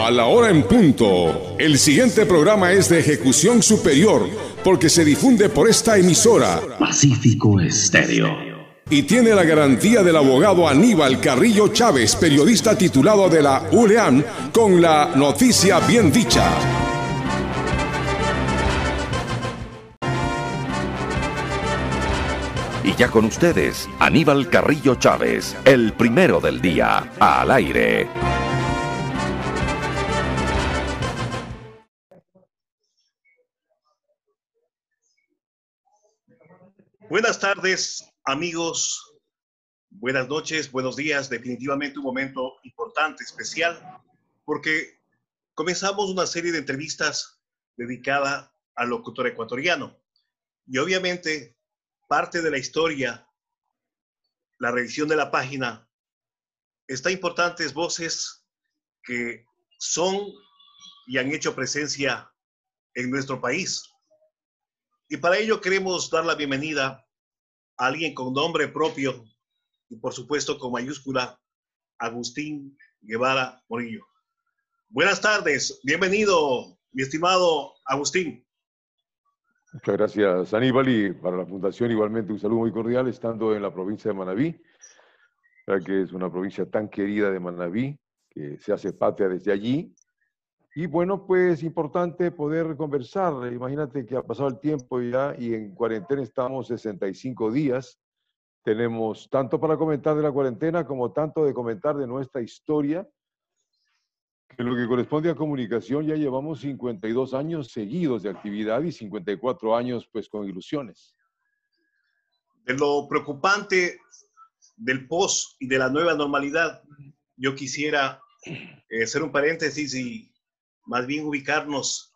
A la hora en punto. El siguiente programa es de ejecución superior porque se difunde por esta emisora. Pacífico Estéreo. Y tiene la garantía del abogado Aníbal Carrillo Chávez, periodista titulado de la ULEAM, con la noticia bien dicha. Y ya con ustedes, Aníbal Carrillo Chávez, el primero del día, al aire. Buenas tardes, amigos. Buenas noches, buenos días. Definitivamente un momento importante, especial, porque comenzamos una serie de entrevistas dedicada al locutor ecuatoriano. Y obviamente parte de la historia, la revisión de la página, está importantes voces que son y han hecho presencia en nuestro país. Y para ello queremos dar la bienvenida a alguien con nombre propio y por supuesto con mayúscula, Agustín Guevara Morillo. Buenas tardes, bienvenido, mi estimado Agustín. Muchas gracias, Aníbal, y para la Fundación igualmente un saludo muy cordial, estando en la provincia de Manabí, que es una provincia tan querida de Manabí, que se hace patria desde allí. Y bueno, pues importante poder conversar. Imagínate que ha pasado el tiempo ya y en cuarentena estamos 65 días. Tenemos tanto para comentar de la cuarentena como tanto de comentar de nuestra historia en lo que corresponde a comunicación, ya llevamos 52 años seguidos de actividad y 54 años pues con ilusiones. De lo preocupante del post y de la nueva normalidad, yo quisiera eh, hacer un paréntesis y más bien ubicarnos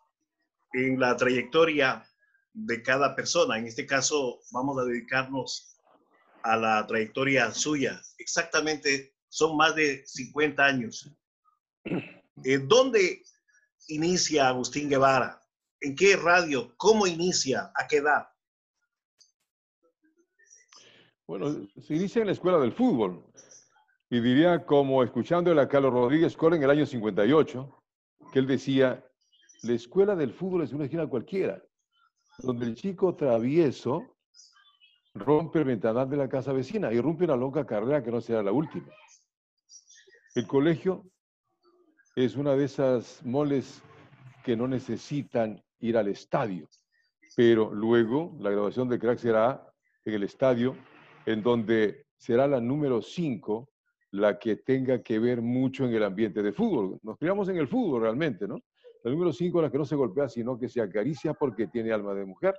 en la trayectoria de cada persona. En este caso, vamos a dedicarnos a la trayectoria suya. Exactamente, son más de 50 años. Eh, ¿Dónde inicia Agustín Guevara? ¿En qué radio? ¿Cómo inicia? ¿A qué edad? Bueno, se inicia en la escuela del fútbol. Y diría como escuchando a Carlos Rodríguez Cole en el año 58, él decía, la escuela del fútbol es una esquina cualquiera, donde el chico travieso rompe el ventanal de la casa vecina y rompe una longa carrera que no será la última. El colegio es una de esas moles que no necesitan ir al estadio, pero luego la graduación de crack será en el estadio, en donde será la número 5 la que tenga que ver mucho en el ambiente de fútbol. Nos criamos en el fútbol realmente, ¿no? La número 5 la que no se golpea, sino que se acaricia porque tiene alma de mujer.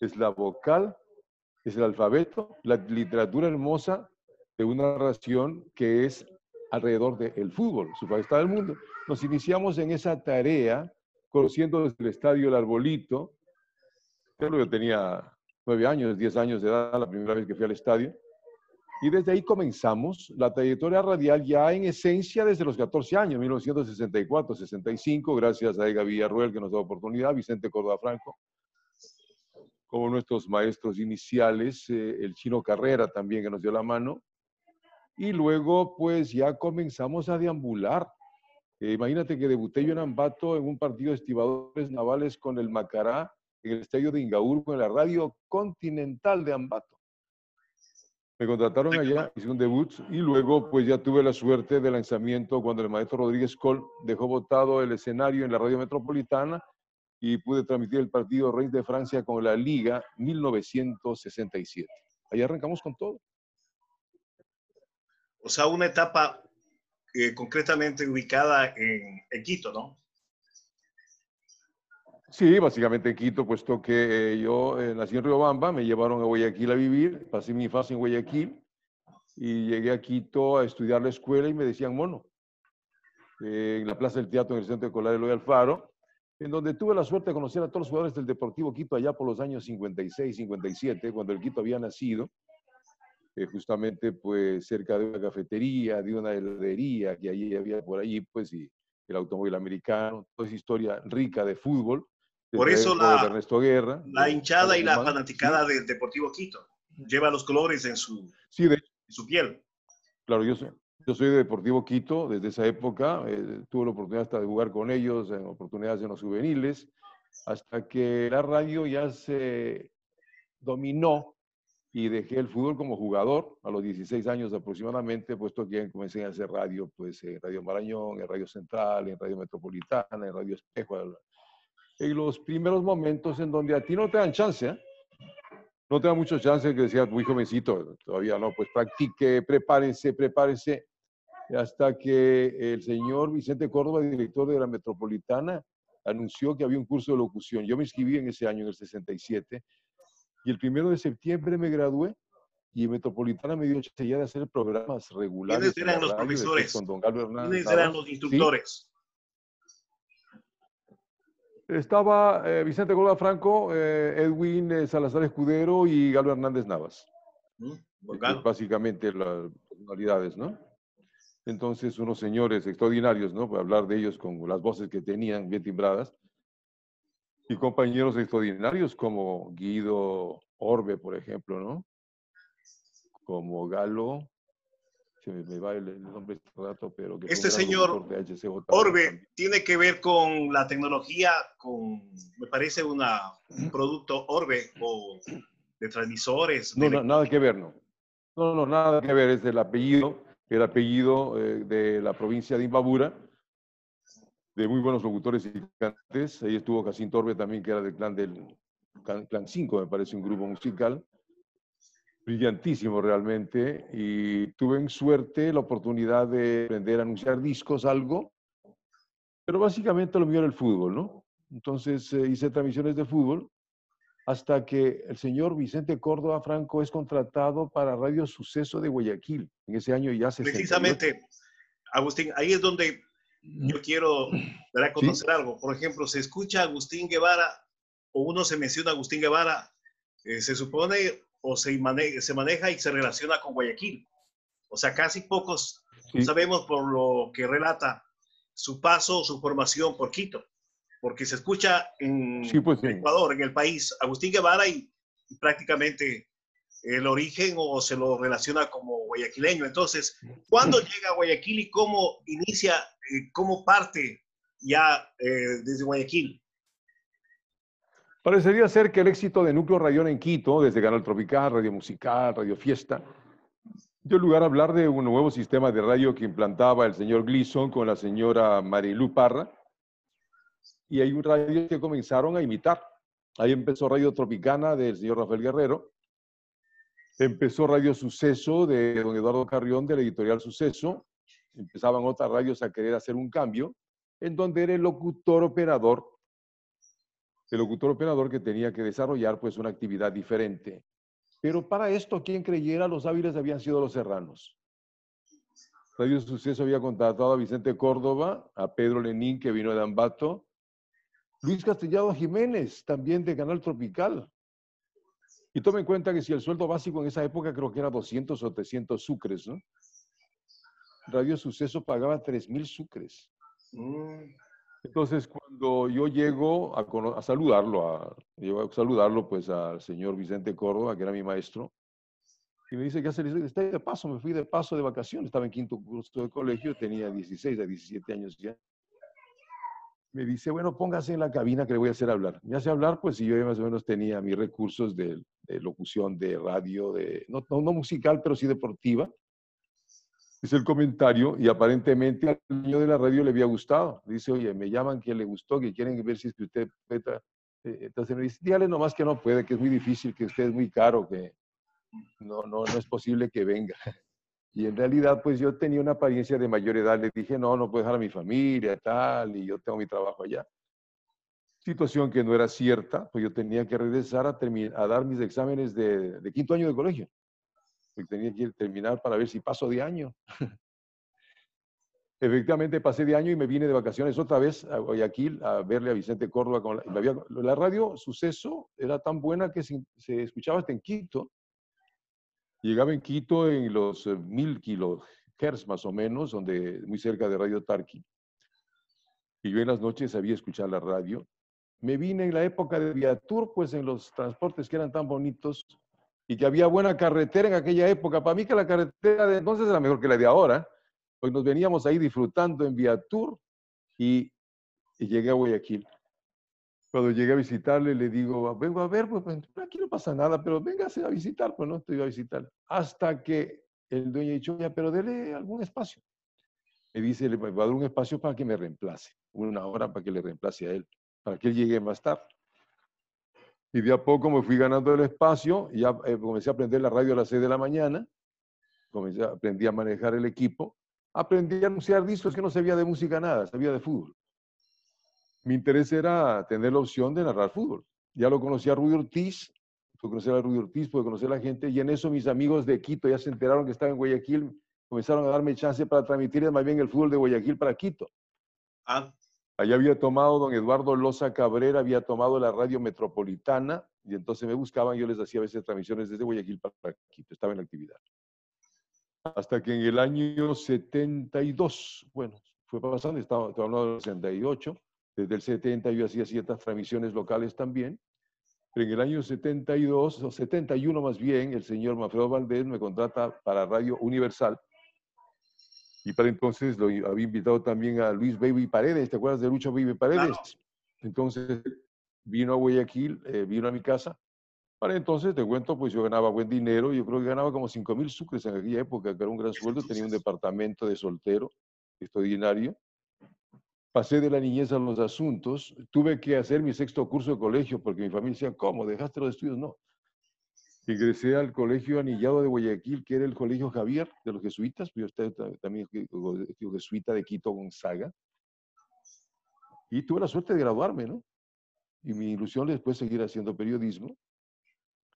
Es la vocal, es el alfabeto, la literatura hermosa de una narración que es alrededor del fútbol, su está del mundo. Nos iniciamos en esa tarea, conociendo desde el estadio El Arbolito. Yo tenía nueve años, diez años de edad la primera vez que fui al estadio. Y desde ahí comenzamos la trayectoria radial ya en esencia desde los 14 años, 1964, 65, gracias a Ega Villarruel que nos da oportunidad, Vicente Córdoba Franco, como nuestros maestros iniciales, eh, el Chino Carrera también que nos dio la mano, y luego, pues ya comenzamos a deambular. Eh, imagínate que debuté yo en Ambato en un partido de estibadores navales con el Macará en el estadio de Ingaurco en la radio continental de Ambato. Me contrataron allá, hice un debut y luego pues ya tuve la suerte del lanzamiento cuando el maestro Rodríguez Col dejó botado el escenario en la radio metropolitana y pude transmitir el partido Rey de Francia con la Liga 1967. Ahí arrancamos con todo. O sea, una etapa eh, concretamente ubicada en, Quito, ¿no? Sí, básicamente en Quito, puesto que eh, yo eh, nací en Riobamba, me llevaron a Guayaquil a vivir, pasé mi fase en Guayaquil y llegué a Quito a estudiar la escuela y me decían mono, en la Plaza del Teatro en el Centro Escolar Eloy Alfaro, en donde tuve la suerte de conocer a todos los jugadores del Deportivo Quito allá por los años 56, 57, cuando el Quito había nacido. Eh, justamente pues cerca de una cafetería, de una heladería que allí había por allí, pues y el automóvil americano, toda esa historia rica de fútbol. Por eso la, Guerra, la hinchada y la fanaticada del Deportivo Quito lleva los colores en su, sí, de, su piel. Claro, yo soy, Yo soy de Deportivo Quito desde esa época, eh, tuve la oportunidad hasta de jugar con ellos en oportunidades en los juveniles, hasta que la radio ya se dominó y dejé el fútbol como jugador a los 16 años aproximadamente, puesto que comencé a hacer radio, pues en Radio Marañón, en Radio Central, en Radio Metropolitana, en Radio Espejo. En los primeros momentos en donde a ti no te dan chance, ¿eh? no te dan mucho chance, que decía muy jovencito, todavía no, pues practique, prepárense, prepárense, hasta que el señor Vicente Córdoba, director de la Metropolitana, anunció que había un curso de locución. Yo me inscribí en ese año, en el 67, y el primero de septiembre me gradué y Metropolitana me dio chance ya de hacer programas regulares. ¿Quiénes eran los profesores? ¿Quiénes eran los instructores? Estaba eh, Vicente Córdoba Franco, eh, Edwin eh, Salazar Escudero y Galo Hernández Navas. Mm, básicamente las personalidades, ¿no? Entonces, unos señores extraordinarios, ¿no? Para hablar de ellos con las voces que tenían bien timbradas y compañeros extraordinarios como Guido Orbe, por ejemplo, ¿no? Como Galo, se me, va el, nombre este rato, pero... Que este señor Orbe tiene que ver con la tecnología, con, me parece, una, un producto Orbe o de transmisores. No, no, nada que ver, no. No, no, nada que ver, es el apellido, el apellido eh, de la provincia de Imbabura, de muy buenos locutores y cantantes. Ahí estuvo Casín Torbe también, que era del clan del Clan 5, me parece, un grupo musical. Brillantísimo realmente. Y tuve en suerte la oportunidad de aprender a anunciar discos, algo. Pero básicamente lo mío era el fútbol, ¿no? Entonces eh, hice transmisiones de fútbol hasta que el señor Vicente Córdoba Franco es contratado para Radio Suceso de Guayaquil. En ese año ya se... Precisamente, Agustín, ahí es donde yo quiero dar a conocer algo. Por ejemplo, se escucha Agustín Guevara o uno se menciona Agustín Guevara, eh, se supone o se, se maneja y se relaciona con Guayaquil. O sea, casi pocos sabemos por lo que relata su paso, su formación por Quito, porque se escucha en pues Ecuador, en el país, Agustín Guevara y prácticamente el origen o se lo relaciona como guayaquileño. Entonces, ¿cuándo llega a Guayaquil y cómo inicia, eh, cómo parte ya eh, desde Guayaquil? Parecería ser que el éxito de Núcleo Rayón en Quito, desde Canal Tropical, Radio Musical, Radio Fiesta, dio lugar a hablar de un nuevo sistema de radio que implantaba el señor Gleason con la señora Marilu Parra. Y hay un radio que comenzaron a imitar. Ahí empezó Radio Tropicana del señor Rafael Guerrero, Empezó Radio Suceso de don Eduardo Carrión, de la editorial Suceso. Empezaban otras radios a querer hacer un cambio, en donde era el locutor operador, el locutor operador que tenía que desarrollar pues una actividad diferente. Pero para esto, quien creyera, los hábiles habían sido los serranos. Radio Suceso había contratado a Vicente Córdoba, a Pedro Lenín, que vino de Ambato, Luis Castellado Jiménez, también de Canal Tropical, y tome en cuenta que si el sueldo básico en esa época creo que era 200 o 300 sucres, ¿no? Radio Suceso pagaba 3.000 sucres. Mm. Entonces, cuando yo llego a, saludarlo, a, a saludarlo pues al señor Vicente Córdoba, que era mi maestro, y me dice, ¿qué hace? Le está de paso, me fui de paso de vacaciones, estaba en quinto curso de colegio, tenía 16 a 17 años ya me dice, bueno, póngase en la cabina que le voy a hacer hablar. Me hace hablar, pues, si yo más o menos tenía mis recursos de, locución, de radio, de, no, no, musical, pero sí deportiva. Es el comentario y aparentemente al niño de la radio le había gustado. Dice, oye, me llaman que le gustó, que quieren ver si es que usted puede. Eh, entonces me dice, dígale nomás que no puede, que es muy difícil, que usted es muy caro, que no, no, no es posible que venga. Y en realidad, pues yo tenía una apariencia de mayor edad. Le dije, no, no puedo dejar a mi familia, tal, y yo tengo mi trabajo allá. Situación que no era cierta, pues yo tenía que regresar a, a dar mis exámenes de, quinto año de colegio. Porque tenía que terminar para ver si paso de año. Efectivamente pasé de año y me vine de vacaciones otra vez a Guayaquil a verle a Vicente Córdoba. Con la, la radio Suceso era tan buena que se, se escuchaba hasta en Quito Llegaba en Quito en los eh, mil kilohertz más o menos, donde, muy cerca de Radio Tarqui. Y yo en las noches sabía escuchar la radio. Me vine en la época de Viatur, pues en los transportes que eran tan bonitos y que había buena carretera en aquella época. Para mí que la carretera de entonces era mejor que la de ahora. Hoy nos veníamos ahí disfrutando en Viatur y, y llegué a Guayaquil. Cuando llegué a visitarle, le digo, vengo a ver, pues, pues aquí no pasa nada, pero véngase a visitar, pues no estoy a visitar. Hasta que el dueño ha dicho, ya, pero dele algún espacio. Me dice, le voy a dar un espacio para que me reemplace, una hora para que le reemplace a él, para que él llegue más tarde. Y de a poco me fui ganando el espacio, y ya eh, comencé a aprender la radio a las 6 de la mañana, comencé, aprendí a manejar el equipo, aprendí a anunciar discos que no sabía de música nada, sabía de fútbol. Mi interés era tener la opción de narrar fútbol. Ya lo conocía Rudy Ortiz, pude conocer a Rudy Ortiz, pude conocer a la gente, y en eso mis amigos de Quito ya se enteraron que estaba en Guayaquil, comenzaron a darme chance para transmitir más bien el fútbol de Guayaquil para Quito. Ah, Allá había tomado don Eduardo Loza Cabrera, había tomado la radio metropolitana, y entonces me buscaban, yo les hacía a veces transmisiones desde Guayaquil para Quito, estaba en actividad. Hasta que en el año 72, bueno, fue pasando, estaba, estaba hablando del 68, desde el 70 yo hacía ciertas transmisiones locales también, pero en el año 72, o 71 más bien, el señor Manfredo Valdés me contrata para Radio Universal, y para entonces lo había invitado también a Luis Baby Paredes, ¿te acuerdas de Lucho Baby Paredes? Claro. Entonces vino a Guayaquil, eh, vino a mi casa. Para entonces, te cuento, pues yo ganaba buen dinero, yo creo que ganaba como 5 mil sucres en aquella época, que era un gran sueldo, tenía un departamento de soltero extraordinario. Pasé de la niñez a los asuntos, tuve que hacer mi sexto curso de colegio, porque mi familia decía, ¿cómo? ¿Dejaste los estudios? No. Ingresé al colegio anillado de Guayaquil, que era el colegio Javier de los jesuitas, pues yo también jesuita de Quito Gonzaga. Y tuve la suerte de graduarme, ¿no? Y mi ilusión es después seguir haciendo periodismo.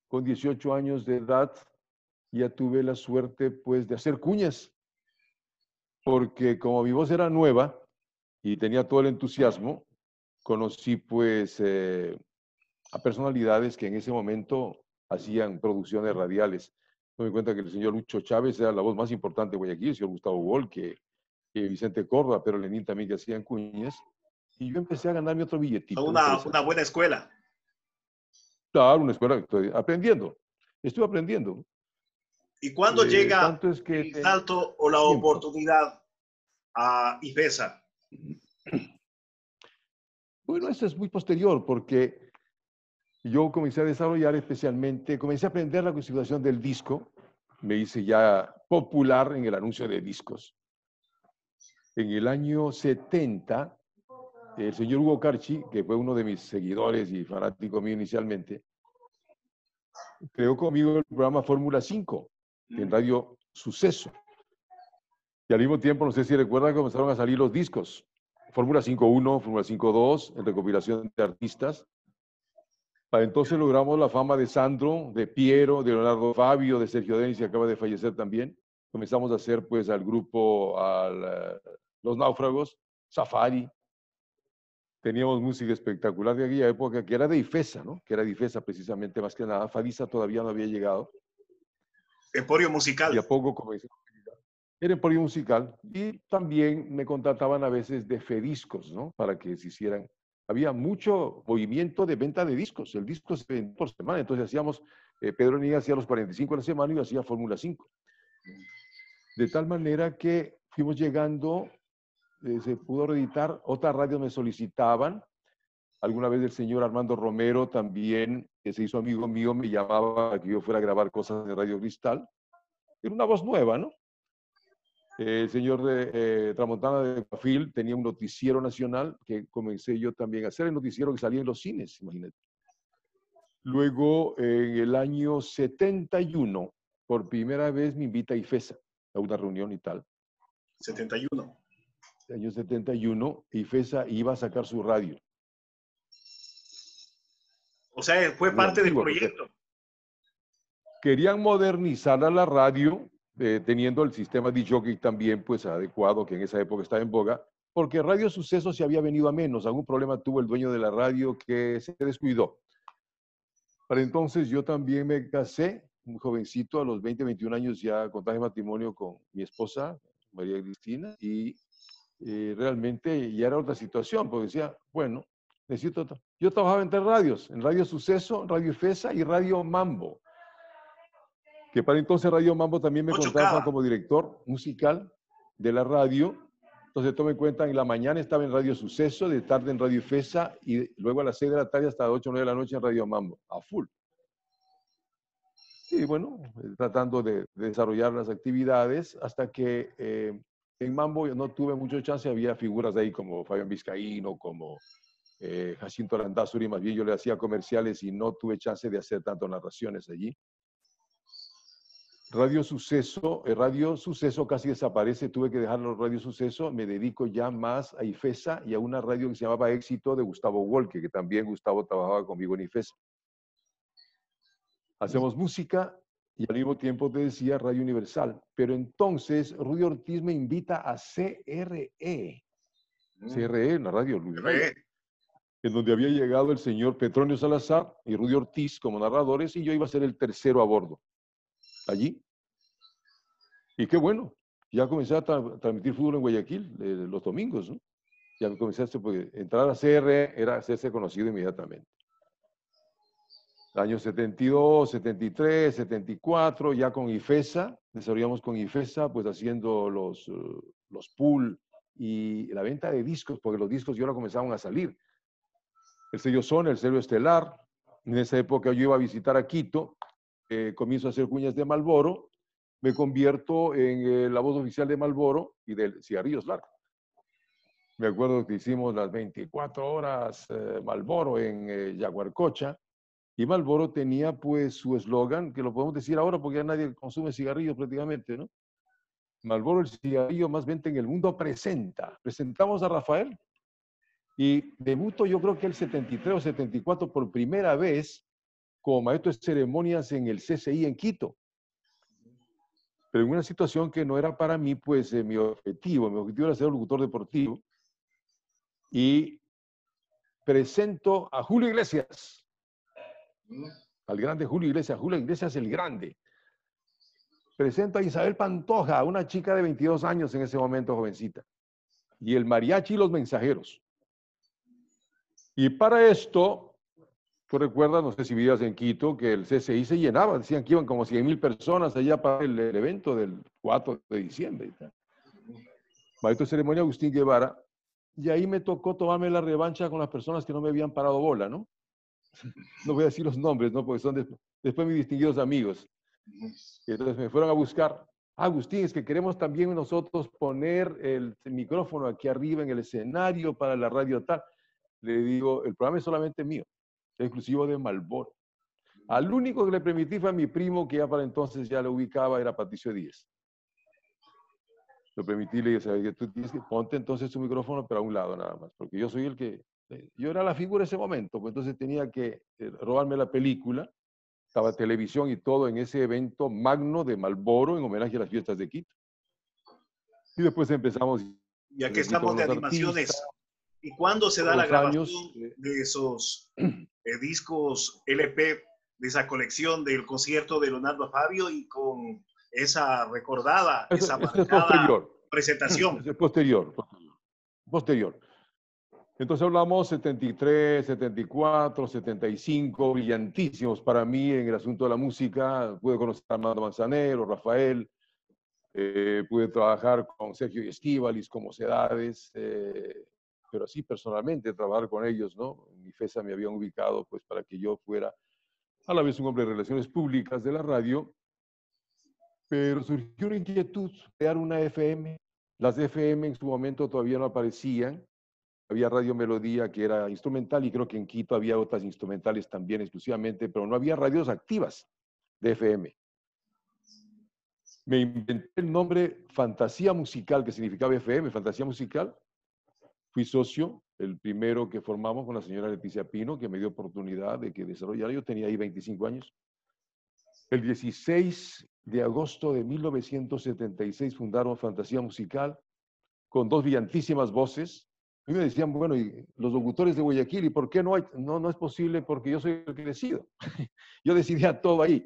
Con 18 años de edad ya tuve la suerte pues de hacer cuñas, porque como mi voz era nueva y tenía todo el entusiasmo, conocí pues eh, a personalidades que en ese momento hacían producciones radiales. Me doy cuenta que el señor Lucho Chávez era la voz más importante de Guayaquil, el señor Gustavo Gol, que, que Vicente Córdoba, pero Lenín también que hacían cuñas. Y yo empecé a ganarme otro billetito. una, buena escuela. Claro, una escuela, estoy aprendiendo. Estuve aprendiendo. ¿Y cuándo Eh, llega es que el salto o la Tiempo. oportunidad a IFESA? Bueno, eso es muy posterior porque yo comencé a desarrollar especialmente, comencé a aprender la configuración del disco, me hice ya popular en el anuncio de discos. En el año 70, el señor Hugo Carchi, que fue uno de mis seguidores y fanático mío inicialmente, creó conmigo el programa Fórmula 5 en Radio Suceso. Y al mismo tiempo, no sé si recuerdan, comenzaron a salir los discos. Fórmula 5.1, Fórmula 5.2, en recopilación de artistas. Para entonces logramos la fama de Sandro, de Piero, de Leonardo Fabio, de Sergio Denis, que acaba de fallecer también. Comenzamos a hacer pues al grupo, al, eh, Los Náufragos, Safari. Teníamos música espectacular de aquella época, que era de IFESA, ¿no? Que era de IFESA precisamente, más que nada. Fadisa todavía no había llegado. Emporio musical. Y a poco actividad. Era emporio musical y también me contrataban a veces de Fediscos, ¿no? Para que se hicieran. Había mucho movimiento de venta de discos. El disco se vendía por semana. Entonces hacíamos, eh, Pedro Niña hacía los 45 a la semana y hacía Fórmula 5. De tal manera que fuimos llegando, eh, se pudo reeditar, otras radios me solicitaban. Alguna vez el señor Armando Romero también, que se hizo amigo mío, me llamaba para que yo fuera a grabar cosas de Radio Cristal. Era una voz nueva, ¿no? El señor de eh, Tramontana de Guafil tenía un noticiero nacional que comencé yo también a hacer, el noticiero que salía en los cines, imagínate. Luego, en el año 71, por primera vez me invita a IFESA a una reunión y tal. 71. El año 71, IFESA iba a sacar su radio. O sea, fue parte del proyecto. Querían modernizar a la radio, eh, teniendo el sistema de jockey también pues adecuado, que en esa época estaba en boga, porque Radio Suceso se había venido a menos. Algún problema tuvo el dueño de la radio que se descuidó. Para entonces yo también me casé, un jovencito, a los 20, 21 años ya contraje matrimonio con mi esposa, María Cristina, y eh, realmente ya era otra situación, porque decía, bueno, necesito... Yo trabajaba en tres radios, en Radio Suceso, Radio IFESA y Radio Mambo que para entonces Radio Mambo también me Ocho contrata K. como director musical. de la radio. Entonces, tome en cuenta, en la mañana estaba en Radio Suceso, de tarde en Radio IFESA y luego a las 6 de la tarde hasta las 8 o 9 de la noche en Radio Mambo, a full. Y bueno, tratando de, desarrollar las actividades hasta que eh, en Mambo no tuve mucho chance, había figuras de ahí como Fabián Vizcaíno, como eh, Jacinto Landazuri, más bien yo le hacía comerciales y no tuve chance de hacer tanto narraciones allí. Radio Suceso, el eh, Radio Suceso casi desaparece, tuve que dejarlo Radio Suceso, me dedico ya más a IFESA y a una radio que se llamaba Éxito de Gustavo Wolke, que también Gustavo trabajaba conmigo en IFESA. Hacemos música y al mismo tiempo te decía Radio Universal. Pero entonces Rudy Ortiz me invita a CRE. Mm. CRE, la radio e. En donde había llegado el señor Petronio Salazar y Rudy Ortiz como narradores y yo iba a ser el tercero a bordo. Allí. Y qué bueno, ya comencé a transmitir fútbol en Guayaquil eh, los domingos. Ya comencé a pues, entrar a CRE era hacerse conocido inmediatamente años 72, 73, 74, ya con IFESA, desarrollamos con IFESA, pues haciendo los, eh, los pool y la venta de discos, porque los discos ya ahora comenzaban a salir. El sello Son, el sello Estelar. En esa época yo iba a visitar a Quito, eh, comienzo a hacer cuñas de Malboro, me convierto en eh, la voz oficial de Malboro y del Cigarrillos Largo. Me acuerdo que hicimos las 24 horas Malboro en Yaguarcocha, y Malboro tenía pues su eslogan, que lo podemos decir ahora porque ya nadie consume cigarrillos prácticamente, ¿no? Malboro, el cigarrillo más venta en el mundo, presenta. Presentamos a Rafael y debuto yo creo que el 73 o 74 por primera vez como maestro de ceremonias en el CCI en Quito. Pero en una situación que no era para mí, pues eh, mi objetivo, mi objetivo era ser locutor deportivo. Y presento a Julio Iglesias al grande Julio Iglesias. Julio Iglesias el grande. Presento a Isabel Pantoja, una chica de 22 años en ese momento, jovencita. Y el mariachi y los mensajeros. Y para esto, tú recuerdas, no sé si vivías en Quito, que el CCI se llenaba, decían que iban como 100 mil personas allá para el, evento del 4 de diciembre. Maestro de ceremonia Agustín Guevara. Y ahí me tocó tomarme la revancha con las personas que no me habían parado bola, ¿no? no voy a decir los nombres, ¿no? Porque son después mis distinguidos amigos. Y entonces me fueron a buscar. Agustín, es que queremos también nosotros poner el micrófono aquí arriba en el escenario para la radio tal. Le digo, el programa es solamente mío, exclusivo de Malboro. Al único que le permití fue a mi primo, que ya para entonces ya lo ubicaba, era Patricio Díez. Lo permití, le dije, tú tienes que ponte entonces tu micrófono, pero a un lado nada más, porque yo soy el que este, yo era la figura de ese momento, pues entonces tenía que eh, robarme la película, estaba televisión y todo en ese evento magno de Malboro en homenaje a las fiestas de Quito. Y después empezamos. Y aquí estamos de animaciones. ¿Y cuándo se da la grabación eh, de esos eh, discos LP, de esa colección del concierto de Leonardo Fabio y con esa recordada, esa presentación? Es posterior, posterior. posterior. Entonces hablamos 73, 74, 75, brillantísimos para mí en el asunto de la música. Pude conocer a Armando Manzanero, Rafael, eh, pude trabajar con Sergio y Estíbalis como Sedades, eh, pero así personalmente trabajar con ellos, ¿no? Mi FESA me habían ubicado pues para que yo fuera a la vez un hombre de relaciones públicas de la radio, pero surgió una inquietud, crear una FM. Las FM en su momento todavía no aparecían, había Radio Melodía que era instrumental y creo que en Quito había otras instrumentales también exclusivamente, pero no había radios activas de FM. Me inventé el nombre Fantasía Musical, que significaba FM, Fantasía Musical. Fui socio, el primero que formamos con la señora Leticia Pino, que me dio oportunidad de que desarrollara. Yo tenía ahí 25 años. El 16 de agosto de 1976 fundaron Fantasía Musical con dos brillantísimas voces, mí me decían, bueno, y los locutores de Guayaquil, ¿y por qué no hay? No, no es posible porque yo soy el que decido. yo decidía todo ahí.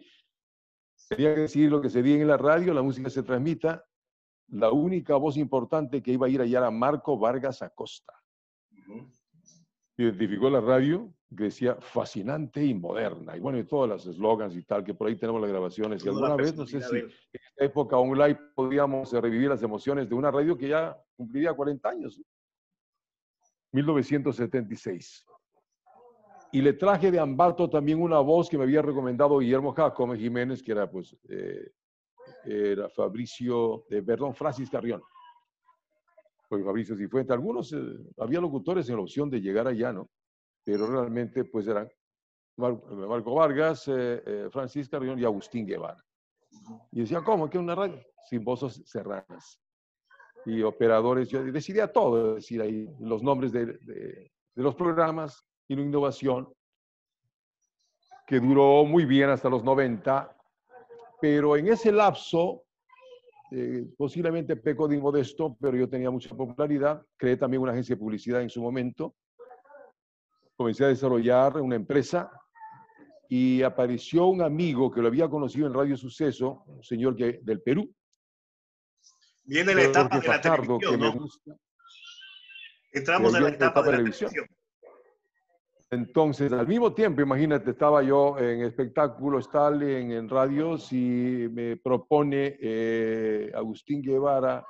Tenía que decidir lo que se diga en la radio, la música se transmita. La única voz importante que iba a ir allá era Marco Vargas Acosta. Identificó la radio que decía fascinante y moderna. Y bueno, y todas las eslogans y tal, que por ahí tenemos las grabaciones. Y alguna vez, no sé si en esta época online podíamos revivir las emociones de una radio que ya cumpliría 40 años. 1976. Y le traje de Ambato también una voz que me había recomendado Guillermo Jacome Jiménez, que era pues eh, era Fabricio, de, perdón, Francis Carrión. Pues Fabricio Cifuente. Algunos, eh, había locutores en la opción de llegar allá, ¿no? Pero realmente pues eran Marco Vargas, eh, Francis Carrión y Agustín Guevara. Y decía, ¿cómo? ¿Qué una radio? Sin voces serranas. Y operadores, yo decidía todo, decir ahí los nombres de, de, de los programas, y una innovación que duró muy bien hasta los 90, pero en ese lapso, eh, posiblemente peco de inmodesto, pero yo tenía mucha popularidad, creé también una agencia de publicidad en su momento, comencé a desarrollar una empresa y apareció un amigo que lo había conocido en Radio Suceso, un señor que, del Perú. Viene la etapa de la televisión, ¿no? Entramos en la etapa, de la televisión. Entonces, al mismo tiempo, imagínate, estaba yo en espectáculo, Stalin, en radios y me propone eh, Agustín Guevara,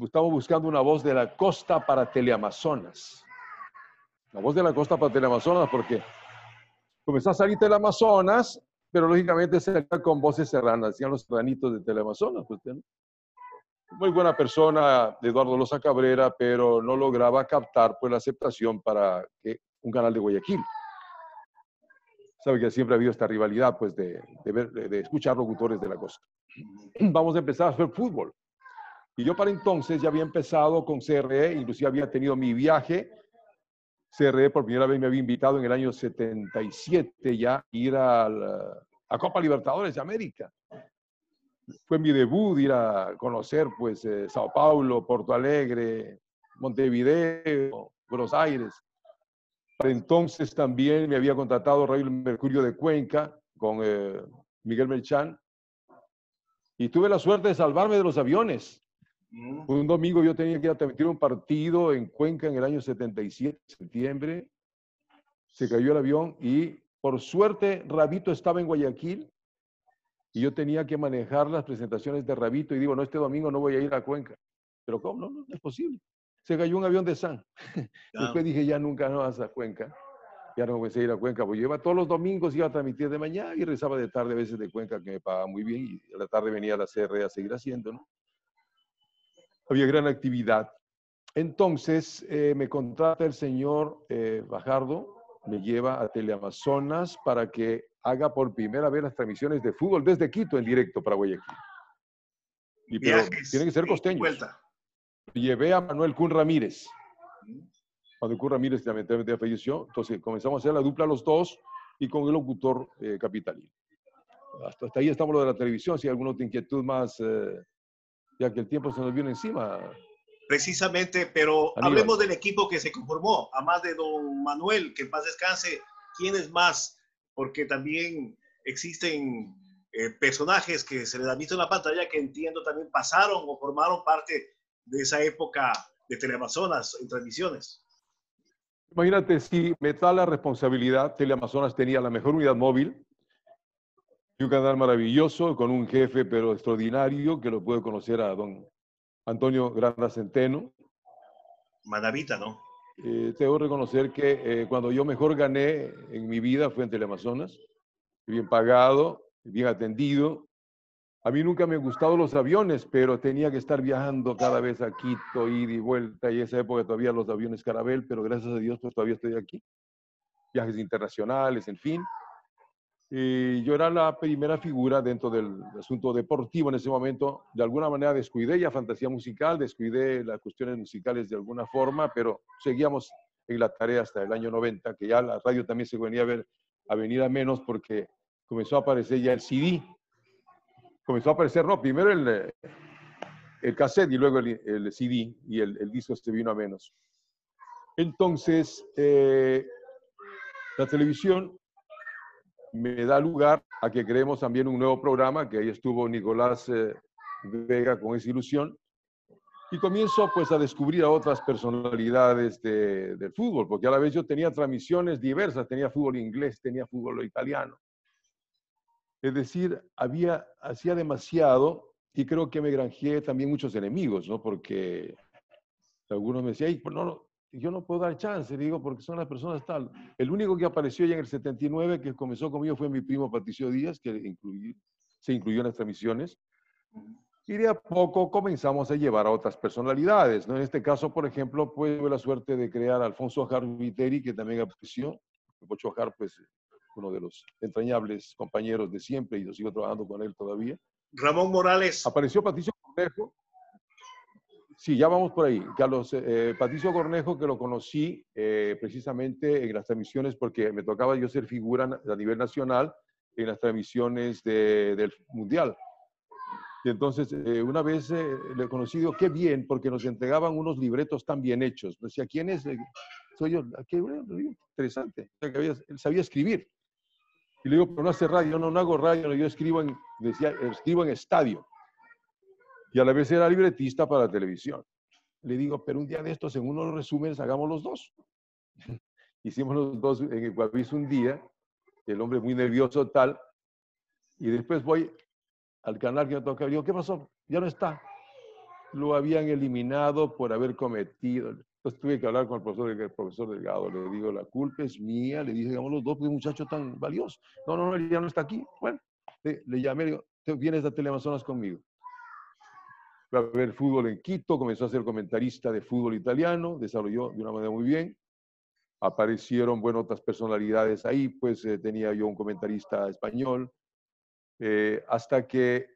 estamos buscando una voz de la costa para Teleamazonas. La voz de la costa para Teleamazonas, porque comenzó a salir Teleamazonas, pero lógicamente se con voces serranas, decían los serranitos de Teleamazonas. Pues, muy buena persona, Eduardo Loza Cabrera, pero no lograba captar pues, la aceptación para que un canal de Guayaquil. Sabe que siempre ha habido esta rivalidad pues, de, de, de escuchar locutores de la costa. Vamos a empezar a hacer fútbol. Y yo para entonces ya había empezado con CRE, inclusive había tenido mi viaje. CRE por primera vez me había invitado en el año 77 ya a ir a, la, a Copa Libertadores de América fue mi debut ir a conocer pues eh, Sao Paulo, Porto Alegre, Montevideo, Buenos Aires. Para entonces también me había contratado Radio Mercurio de Cuenca con eh, Miguel Melchán y tuve la suerte de salvarme de los aviones. Mm. Un domingo yo tenía que ir a transmitir un partido en Cuenca en el año 77, septiembre. Se cayó el avión y por suerte Rabito estaba en Guayaquil y yo tenía que manejar las presentaciones de Rabito y digo, no, este domingo no voy a ir a Cuenca. Pero ¿cómo? No, no, es posible. Se cayó un avión de San. Después dije, ya nunca no vas a Cuenca. Ya no voy a ir a Cuenca. Pues yo iba todos los domingos, iba a transmitir de mañana y rezaba de tarde a veces de Cuenca, que me pagaba muy bien. Y a la tarde venía a la CR a seguir haciendo, ¿no? Había gran actividad. Entonces eh, me contrata el señor eh, Bajardo, me lleva a Teleamazonas para que haga por primera vez las transmisiones de fútbol desde Quito en directo para Guayaquil. Y pero tiene que ser costeño. Llevé a Manuel Cun Ramírez. Cuando Cun Ramírez lamentablemente falleció, entonces comenzamos a hacer la dupla los dos y con el locutor eh, capitalino. Hasta, hasta, ahí estamos lo de la televisión. Si hay alguna otra inquietud más, eh, ya que el tiempo se nos viene encima. Precisamente, pero hablemos del equipo que se conformó, a más de don Manuel, que en paz descanse. ¿Quiénes más porque también existen eh, personajes que se les ha visto en la pantalla que entiendo también pasaron o formaron parte de esa época de Teleamazonas en transmisiones. Imagínate si me da la responsabilidad, Teleamazonas tenía la mejor unidad móvil, y un canal maravilloso con un jefe pero extraordinario que lo puede conocer a don Antonio Granda Centeno. Manavita, ¿no? Eh, que reconocer que eh, cuando yo mejor gané en mi vida fue en Teleamazonas, bien pagado, bien atendido. A mí nunca me han gustado los aviones, pero tenía que estar viajando cada vez a Quito, ir y vuelta, y esa época todavía los aviones Carabel, pero gracias a Dios pues todavía estoy aquí. Viajes internacionales, en fin. Y yo era la primera figura dentro del asunto deportivo en ese momento. De alguna manera descuidé ya fantasía musical, descuidé las cuestiones musicales de alguna forma, pero seguíamos en la tarea hasta el año 90, que ya la radio también se venía a ver a venir a menos porque comenzó a aparecer ya el CD. Comenzó a aparecer, no, primero el, el cassette y luego el, el CD y el, el, disco se vino a menos. Entonces, eh, la televisión me da lugar a que creemos también un nuevo programa, que ahí estuvo Nicolás eh, Vega con esa ilusión, Y comienzo pues a descubrir a otras personalidades del fútbol, porque a la vez yo tenía transmisiones diversas, tenía fútbol inglés, tenía fútbol italiano. Es decir, había, hacía demasiado y creo que me granjeé también muchos enemigos, ¿no? Porque algunos me decían, pues no, no, yo no puedo dar chance, digo, porque son las personas tal. El único que apareció ya en el 79, que comenzó conmigo, fue mi primo Patricio Díaz, que se incluyó en las transmisiones. Y de a poco comenzamos a llevar a otras personalidades. ¿no? En este caso, por ejemplo, pues, tuve la suerte de crear a Alfonso Viteri, que también apareció. Pocho Ajar, pues, uno de los entrañables compañeros de siempre, y yo sigo trabajando con él todavía. Ramón Morales. Apareció Patricio Cornejo. Sí, ya vamos por ahí. Carlos, eh, Patricio Cornejo, que lo conocí eh, precisamente en las transmisiones, porque me tocaba yo ser figura a nivel nacional en las transmisiones del Mundial. Y entonces, eh, una vez eh, le conocí, digo, qué bien, porque nos entregaban unos libretos tan bien hechos. Decía, ¿quién es? Soy yo. Qué bueno, interesante. él sabía escribir. Y le digo, pero no hace radio. No, no hago radio, yo escribo en, decía, escribo en estadio. Y a la vez era libretista para la televisión. Le digo, pero un día de estos, en los resúmenes, hagamos los dos. Hicimos los dos en el Guavis un día, el hombre muy nervioso tal, y después voy al canal que me toca. Digo, ¿qué pasó? Ya no está. Lo habían eliminado por haber cometido. Entonces tuve que hablar con el profesor, el profesor Delgado. Le digo, la culpa es mía. Le dije, digamos, los dos, pues un muchacho tan valioso. No, no, no, ya no está aquí. Bueno, le, llamé, le digo, vienes a Teleamazonas conmigo. Fue a ver fútbol en Quito, comenzó a ser comentarista de fútbol italiano, desarrolló de una manera muy bien. Aparecieron, bueno, otras personalidades ahí, pues eh, tenía yo un comentarista español, eh, hasta que,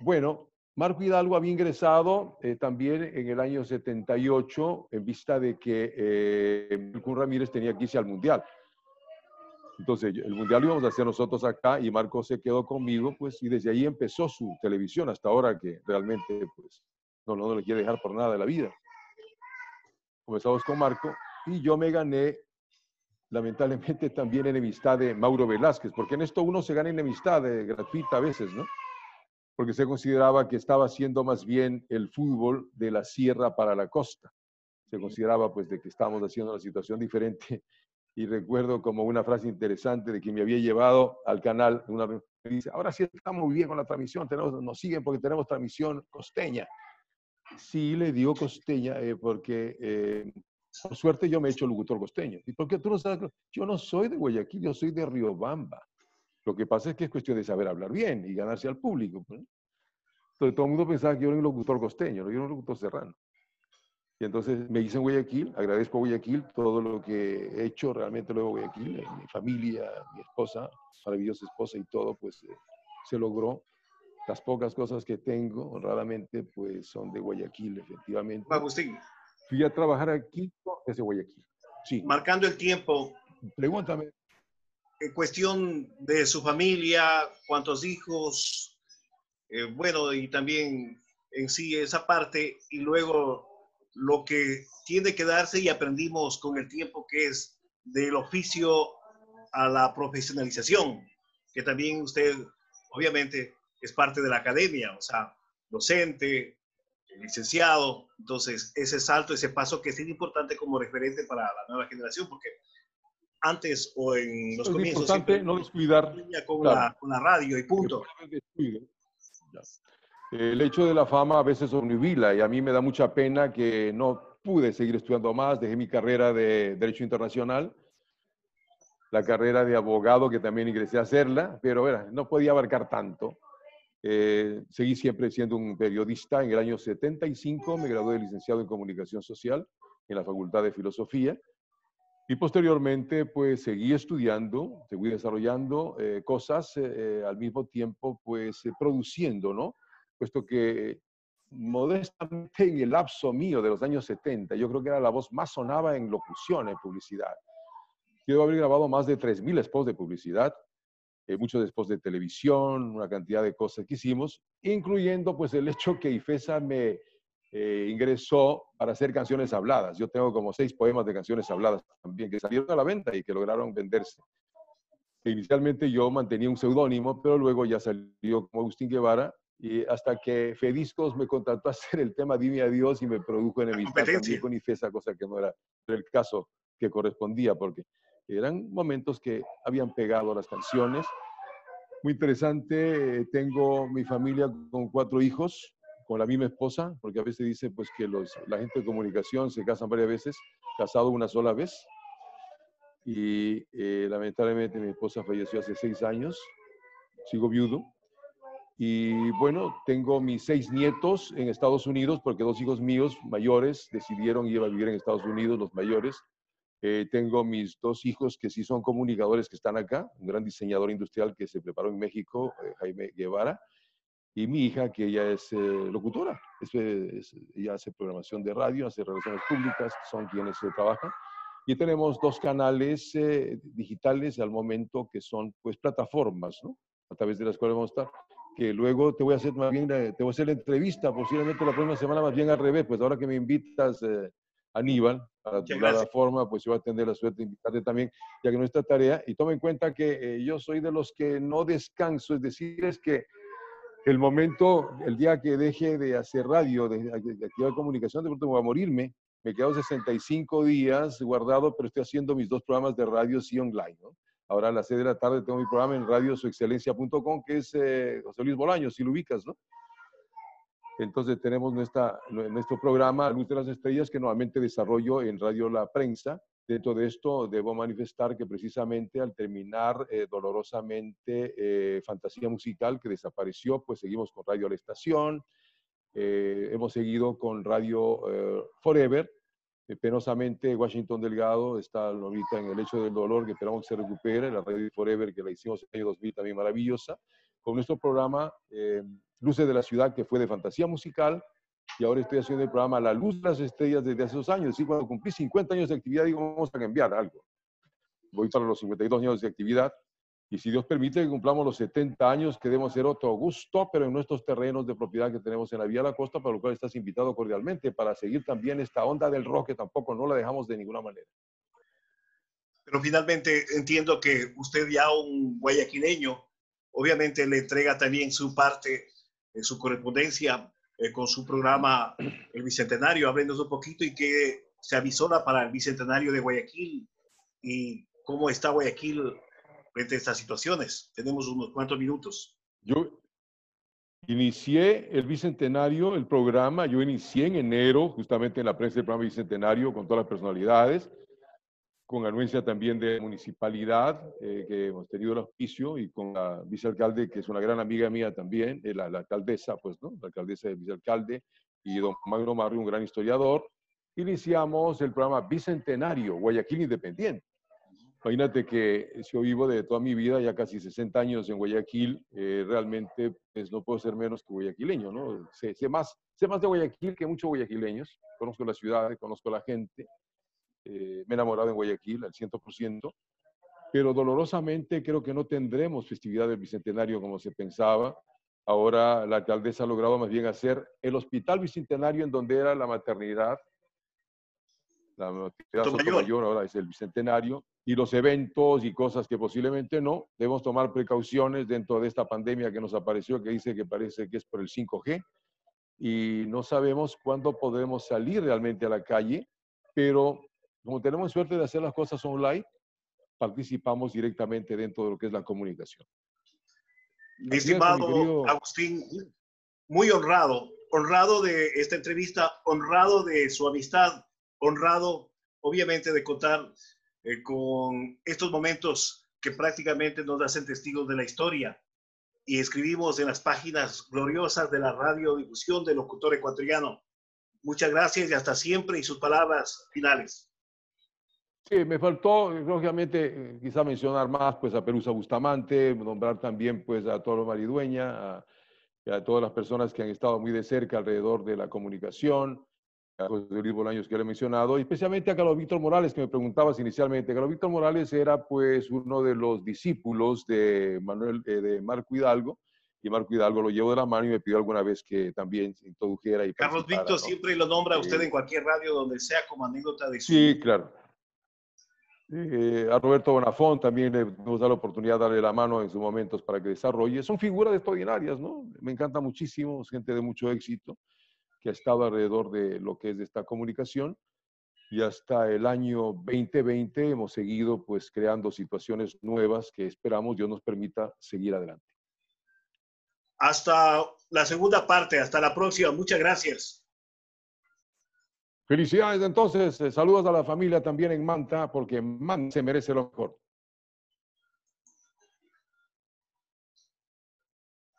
bueno, Marco Hidalgo había ingresado eh, también en el año 78 en vista de que eh, Ramírez tenía que irse al Mundial. Entonces, el Mundial lo íbamos a hacer nosotros acá y Marco se quedó conmigo, pues, y desde ahí empezó su televisión hasta ahora que realmente, pues, no, no, no le quiere dejar por nada de la vida. Comenzamos con Marco y yo me gané lamentablemente también enemistad de Mauro Velázquez, porque en esto uno se gana enemistad de gratuita a veces, ¿no? Porque se consideraba que estaba haciendo más bien el fútbol de la sierra para la costa. Se consideraba pues de que estábamos haciendo una situación diferente y recuerdo como una frase interesante de que me había llevado al canal, una dice, ahora sí estamos muy bien con la transmisión, tenemos, nos siguen porque tenemos transmisión costeña. Sí, le digo costeña eh, porque eh, por suerte yo me he hecho locutor costeño. ¿Y por qué tú no sabes? Yo no soy de Guayaquil, yo soy de Riobamba. Lo que pasa es que es cuestión de saber hablar bien y ganarse al público. Pues, entonces todo el mundo pensaba que yo era un locutor costeño, yo era un locutor serrano. Y entonces me hice en Guayaquil, agradezco a Guayaquil todo lo que he hecho, realmente luego Guayaquil, eh, mi familia, mi esposa, maravillosa esposa y todo, pues eh, se logró. Las pocas cosas que tengo, honradamente, pues son de Guayaquil, efectivamente. Agustín, Fui a trabajar aquí desde Guayaquil. Sí. Marcando el tiempo. Pregúntame. En cuestión de su familia, cuántos hijos, eh, bueno, y también en sí esa parte, y luego lo que tiene que darse y aprendimos con el tiempo, que es del oficio a la profesionalización, que también usted, obviamente, es parte de la academia, o sea, docente, licenciado. Entonces, ese salto, ese paso que es importante como referente para la nueva generación, porque antes o en los es comienzos... importante no descuidar. Con, la, con, la, radio y punto. El hecho de la fama a veces obnubila y a mí me da mucha pena que no pude seguir estudiando más, dejé mi carrera de Derecho Internacional, la carrera de abogado que también ingresé a hacerla, pero era, no podía abarcar tanto. Eh, seguí siempre siendo un periodista. En el año 75 me gradué de licenciado en Comunicación Social en la Facultad de Filosofía. Y posteriormente, pues seguí estudiando, seguí desarrollando eh, cosas, eh, al mismo tiempo, pues produciendo, ¿no? Puesto que modestamente en el lapso mío de los años 70, yo creo que era la voz más sonaba en locución, en publicidad. Yo haber grabado más de 3.000 spots de publicidad, eh, muchos después de televisión, una cantidad de cosas que hicimos, incluyendo pues el hecho que IFESA me eh, ingresó para hacer canciones habladas. Yo tengo como seis poemas de canciones habladas también que salieron a la venta y que lograron venderse. Inicialmente yo mantenía un seudónimo, pero luego ya salió como Agustín Guevara Y hasta que Fediscos me contrató a hacer el tema Dime Adiós y me produjo enemistad también con IFESA, cosa que no era el caso que correspondía, porque eran momentos que habían pegado las canciones. Muy interesante, tengo mi familia con cuatro hijos, con la misma esposa, porque a veces dice pues que los, la gente de comunicación se casan varias veces, casado una sola vez. Y eh, lamentablemente mi esposa falleció hace seis años, sigo viudo. Y bueno, tengo mis seis nietos en Estados Unidos, porque dos hijos míos mayores decidieron ir a vivir en Estados Unidos, los mayores. Eh, tengo mis dos hijos que sí son comunicadores que están acá, un gran diseñador industrial que se preparó en México, eh, Jaime Guevara, y mi hija que ella es eh, locutora, ella hace programación de radio, hace relaciones públicas, son quienes se trabajan. Y tenemos dos canales digitales al momento que son pues plataformas, ¿no? A través de las cuales vamos a estar que luego te voy a hacer más bien, te voy a hacer la entrevista, posiblemente la próxima semana más bien al revés, pues ahora que me invitas, Aníbal, para tu plataforma, pues yo voy a tener la suerte de invitarte también, ya que nuestra tarea, y toma en cuenta que eh, yo soy de los que no descanso, es decir, es que el momento, el día que deje de hacer radio, de, de activar comunicación, de pronto voy a morirme, me quedo 65 días guardado, pero estoy haciendo mis dos programas de radio sí online, ¿no? Ahora a las 6 de la tarde tengo mi programa en radiosuexcelencia.com, que es eh, José Luis Bolaños, si lo ubicas, ¿no? Entonces tenemos nuestra, nuestro programa Luz de las Estrellas que nuevamente desarrollo en Radio La Prensa. Dentro de esto debo manifestar que precisamente al terminar eh, dolorosamente eh, Fantasía Musical, que desapareció, pues seguimos con Radio La Estación, eh, hemos seguido con Radio Forever. Penosamente Washington Delgado está ahorita en el hecho del dolor que esperamos que se recupere, la Radio Forever que la hicimos en el año 2000 también maravillosa, con nuestro programa Luces de la Ciudad, que fue de fantasía musical, y ahora estoy haciendo el programa La Luz de las Estrellas desde hace dos años. Y cuando cumplí 50 años de actividad, digo, vamos a cambiar algo. Voy para los 52 años de actividad. Y si Dios permite que cumplamos los 70 años, queremos hacer otro gusto, pero en nuestros terrenos de propiedad que tenemos en la Vía de la Costa, para lo cual estás invitado cordialmente para seguir también esta onda del rock, que tampoco no la dejamos de ninguna manera. Pero finalmente entiendo que usted ya un guayaquileño, obviamente le entrega también su parte en su correspondencia eh, con su programa El Bicentenario, hablando un poquito y que se avisora para el Bicentenario de Guayaquil y cómo está Guayaquil frente a estas situaciones. Tenemos unos cuantos minutos. Yo inicié el Bicentenario, el programa, yo inicié en enero, justamente en la prensa del programa Bicentenario, con todas las personalidades con anuencia también de municipalidad, eh, que hemos tenido el auspicio, y con la vicealcalde, que es una gran amiga mía también, eh, la, alcaldesa, pues, ¿no? La alcaldesa del vicealcalde, y don Magno Marri, un gran historiador. Iniciamos el programa Bicentenario, Guayaquil Independiente. Imagínate que si yo vivo de toda mi vida, ya casi 60 años en Guayaquil, eh, realmente pues, no puedo ser menos que guayaquileño, ¿no? Sé, sé, más, sé más de Guayaquil que muchos guayaquileños. Conozco la ciudad, conozco la gente, eh, me he enamorado en Guayaquil al 100%, pero dolorosamente creo que no tendremos festividad del Bicentenario como se pensaba. Ahora la alcaldesa ha logrado más bien hacer el Hospital Bicentenario en donde era la maternidad, la maternidad mayor ahora es el Bicentenario, y los eventos y cosas que posiblemente no. Debemos tomar precauciones dentro de esta pandemia que nos apareció, que dice que parece que es por el 5G, y no sabemos cuándo podremos salir realmente a la calle, pero como tenemos suerte de hacer las cosas online, participamos directamente dentro de lo que es la comunicación. Mi estimado Agustín, muy honrado, honrado de esta entrevista, honrado de su amistad, honrado obviamente de contar eh, con estos momentos que prácticamente nos hacen testigos de la historia y escribimos en las páginas gloriosas de la radiodifusión del locutor ecuatoriano. Muchas gracias y hasta siempre y sus palabras finales. Sí, me faltó, lógicamente, quizá mencionar más pues, a Perusa Bustamante, nombrar también pues, a Toro Maridueña, a, a, todas las personas que han estado muy de cerca alrededor de la comunicación, a José Luis Bolaños que le he mencionado, y especialmente a Carlos Víctor Morales, que me preguntabas inicialmente. Carlos Víctor Morales era pues uno de los discípulos de, Manuel, eh, de Marco Hidalgo, y Marco Hidalgo lo llevó de la mano y me pidió alguna vez que también introdujera. Y Carlos Víctor siempre lo nombra usted en cualquier radio donde sea como anécdota de Sí, claro. Eh, a Roberto Bonafón también le hemos dado la oportunidad de darle la mano en sus momentos para que desarrolle. Son figuras extraordinarias, ¿no? Me encanta muchísimo, gente de mucho éxito que ha estado alrededor de lo que es de esta comunicación y hasta el año 2020 hemos seguido pues creando situaciones nuevas que esperamos Dios nos permita seguir adelante. Hasta la segunda parte, hasta la próxima. Muchas gracias. Felicidades entonces, saludos a la familia también en Manta, porque Manta se merece lo mejor.